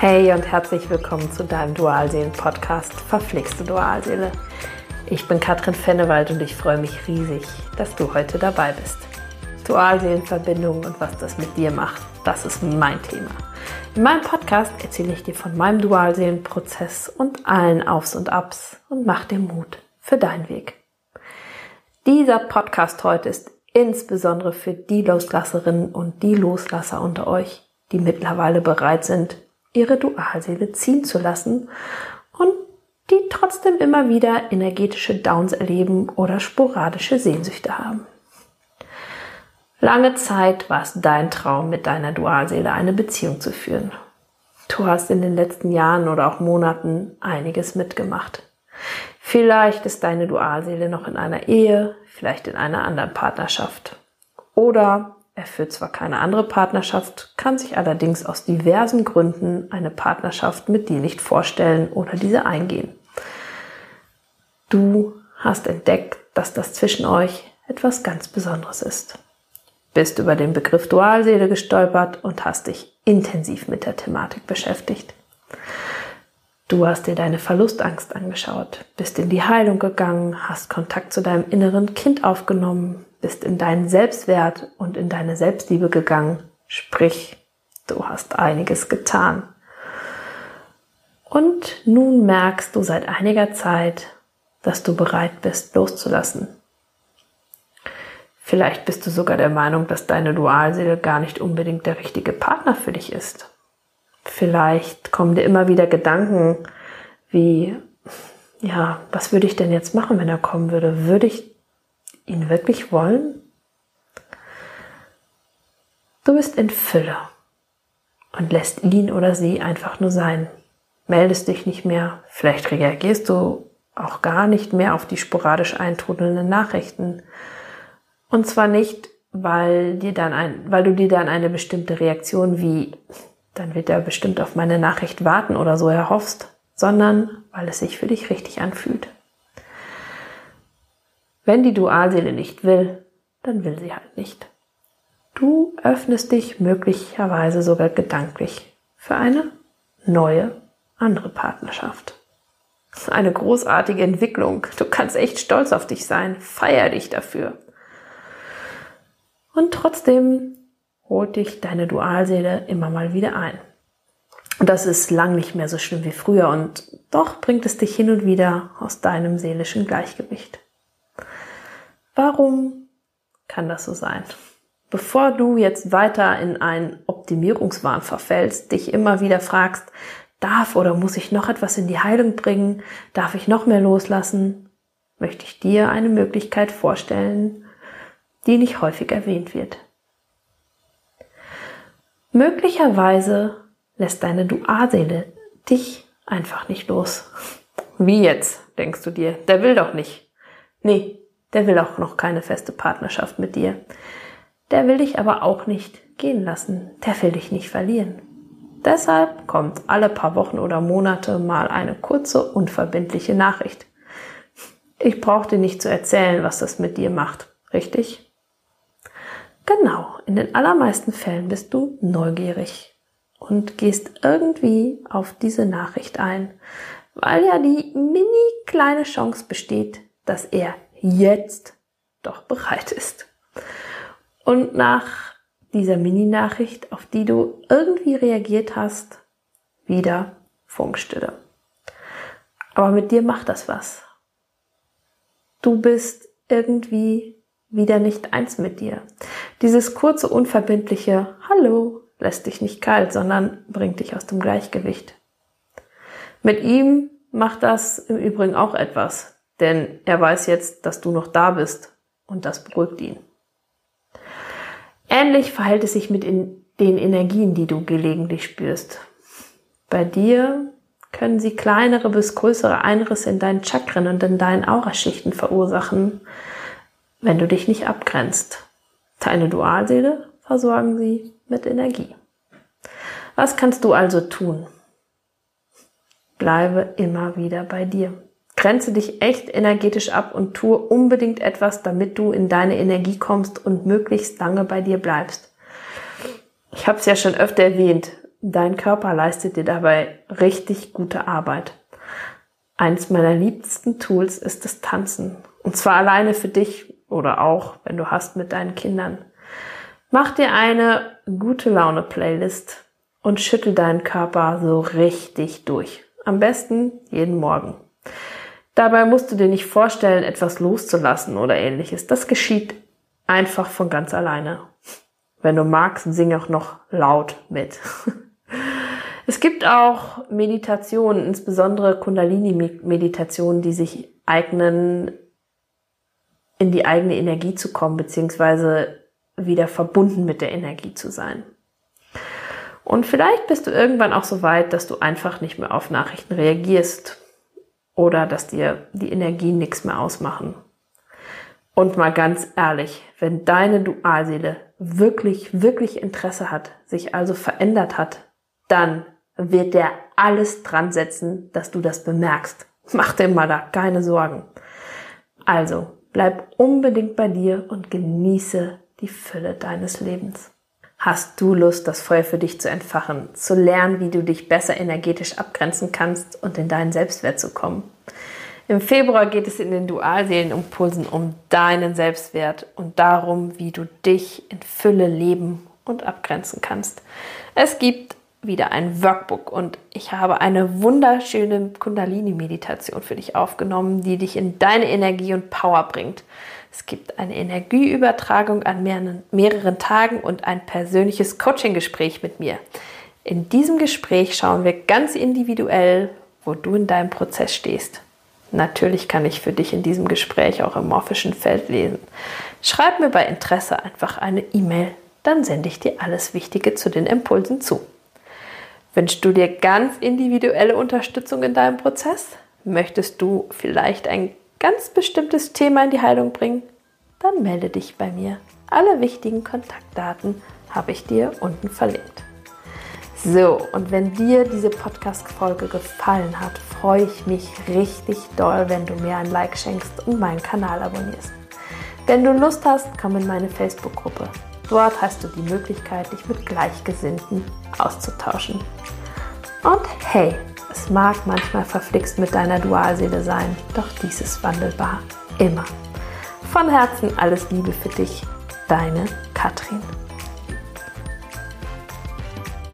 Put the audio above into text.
Hey und herzlich willkommen zu deinem Dualseelen-Podcast Verflixte Dualseele. Ich bin Katrin Fennewald und ich freue mich riesig, dass du heute dabei bist. Dualseelenverbindung und was das mit dir macht, das ist mein Thema. In meinem Podcast erzähle ich dir von meinem Dualseelenprozess und allen Aufs und Abs und mach dir Mut für deinen Weg. Dieser Podcast heute ist insbesondere für die Loslasserinnen und die Loslasser unter euch, die mittlerweile bereit sind, ihre Dualseele ziehen zu lassen und die trotzdem immer wieder energetische Downs erleben oder sporadische Sehnsüchte haben. Lange Zeit war es dein Traum, mit deiner Dualseele eine Beziehung zu führen. Du hast in den letzten Jahren oder auch Monaten einiges mitgemacht. Vielleicht ist deine Dualseele noch in einer Ehe, vielleicht in einer anderen Partnerschaft. Oder er führt zwar keine andere Partnerschaft, kann sich allerdings aus diversen Gründen eine Partnerschaft mit dir nicht vorstellen oder diese eingehen. Du hast entdeckt, dass das zwischen euch etwas ganz Besonderes ist. Bist über den Begriff Dualseele gestolpert und hast dich intensiv mit der Thematik beschäftigt. Du hast dir deine Verlustangst angeschaut, bist in die Heilung gegangen, hast Kontakt zu deinem inneren Kind aufgenommen, bist in deinen Selbstwert und in deine Selbstliebe gegangen. Sprich, du hast einiges getan. Und nun merkst du seit einiger Zeit, dass du bereit bist, loszulassen. Vielleicht bist du sogar der Meinung, dass deine Dualseele gar nicht unbedingt der richtige Partner für dich ist. Vielleicht kommen dir immer wieder Gedanken wie, ja, was würde ich denn jetzt machen, wenn er kommen würde? Würde ich ihn wirklich wollen? Du bist in Fülle und lässt ihn oder sie einfach nur sein. Meldest dich nicht mehr, vielleicht reagierst du auch gar nicht mehr auf die sporadisch eintrudelnden Nachrichten. Und zwar nicht, weil, dir dann ein, weil du dir dann eine bestimmte Reaktion wie dann wird er bestimmt auf meine Nachricht warten oder so erhoffst, sondern weil es sich für dich richtig anfühlt. Wenn die Dualseele nicht will, dann will sie halt nicht. Du öffnest dich möglicherweise sogar gedanklich für eine neue, andere Partnerschaft. Eine großartige Entwicklung. Du kannst echt stolz auf dich sein. Feier dich dafür. Und trotzdem holt dich deine Dualseele immer mal wieder ein. Und das ist lang nicht mehr so schlimm wie früher und doch bringt es dich hin und wieder aus deinem seelischen Gleichgewicht. Warum kann das so sein? Bevor du jetzt weiter in einen Optimierungswahn verfällst, dich immer wieder fragst, darf oder muss ich noch etwas in die Heilung bringen? Darf ich noch mehr loslassen? Möchte ich dir eine Möglichkeit vorstellen, die nicht häufig erwähnt wird. Möglicherweise lässt deine Dualseele dich einfach nicht los. Wie jetzt, denkst du dir? Der will doch nicht. Nee, der will auch noch keine feste Partnerschaft mit dir. Der will dich aber auch nicht gehen lassen. Der will dich nicht verlieren. Deshalb kommt alle paar Wochen oder Monate mal eine kurze, unverbindliche Nachricht. Ich brauche dir nicht zu erzählen, was das mit dir macht, richtig? Genau, in den allermeisten Fällen bist du neugierig und gehst irgendwie auf diese Nachricht ein, weil ja die mini kleine Chance besteht, dass er jetzt doch bereit ist. Und nach dieser Mini-Nachricht, auf die du irgendwie reagiert hast, wieder Funkstille. Aber mit dir macht das was. Du bist irgendwie wieder nicht eins mit dir. Dieses kurze, unverbindliche Hallo lässt dich nicht kalt, sondern bringt dich aus dem Gleichgewicht. Mit ihm macht das im Übrigen auch etwas, denn er weiß jetzt, dass du noch da bist und das beruhigt ihn. Ähnlich verhält es sich mit den Energien, die du gelegentlich spürst. Bei dir können sie kleinere bis größere Einrisse in deinen Chakren und in deinen Auraschichten verursachen, wenn du dich nicht abgrenzt. Deine Dualseele versorgen sie mit Energie. Was kannst du also tun? Bleibe immer wieder bei dir. Grenze dich echt energetisch ab und tue unbedingt etwas, damit du in deine Energie kommst und möglichst lange bei dir bleibst. Ich habe es ja schon öfter erwähnt. Dein Körper leistet dir dabei richtig gute Arbeit. Eins meiner liebsten Tools ist das Tanzen. Und zwar alleine für dich oder auch, wenn du hast, mit deinen Kindern. Mach dir eine gute Laune Playlist und schüttel deinen Körper so richtig durch. Am besten jeden Morgen. Dabei musst du dir nicht vorstellen, etwas loszulassen oder ähnliches. Das geschieht einfach von ganz alleine. Wenn du magst, sing auch noch laut mit. Es gibt auch Meditationen, insbesondere Kundalini-Meditationen, die sich eignen, in die eigene Energie zu kommen, beziehungsweise wieder verbunden mit der Energie zu sein. Und vielleicht bist du irgendwann auch so weit, dass du einfach nicht mehr auf Nachrichten reagierst oder dass dir die Energien nichts mehr ausmachen. Und mal ganz ehrlich, wenn deine Dualseele wirklich, wirklich Interesse hat, sich also verändert hat, dann wird der alles dran setzen, dass du das bemerkst. Mach dir mal da keine Sorgen. Also, bleib unbedingt bei dir und genieße die Fülle deines Lebens. Hast du Lust, das Feuer für dich zu entfachen, zu lernen, wie du dich besser energetisch abgrenzen kannst und in deinen Selbstwert zu kommen? Im Februar geht es in den Dualseelenimpulsen um deinen Selbstwert und darum, wie du dich in Fülle leben und abgrenzen kannst. Es gibt wieder ein Workbook und ich habe eine wunderschöne Kundalini-Meditation für dich aufgenommen, die dich in deine Energie und Power bringt. Es gibt eine Energieübertragung an mehreren, mehreren Tagen und ein persönliches Coaching-Gespräch mit mir. In diesem Gespräch schauen wir ganz individuell, wo du in deinem Prozess stehst. Natürlich kann ich für dich in diesem Gespräch auch im morphischen Feld lesen. Schreib mir bei Interesse einfach eine E-Mail, dann sende ich dir alles Wichtige zu den Impulsen zu. Wünschst du dir ganz individuelle Unterstützung in deinem Prozess? Möchtest du vielleicht ein ganz bestimmtes Thema in die Heilung bringen? Dann melde dich bei mir. Alle wichtigen Kontaktdaten habe ich dir unten verlinkt. So, und wenn dir diese Podcast-Folge gefallen hat, freue ich mich richtig doll, wenn du mir ein Like schenkst und meinen Kanal abonnierst. Wenn du Lust hast, komm in meine Facebook-Gruppe. Dort hast du die Möglichkeit, dich mit Gleichgesinnten auszutauschen. Und hey, es mag manchmal verflixt mit deiner Dualseele sein, doch dies ist wandelbar. Immer. Von Herzen alles Liebe für dich, deine Katrin.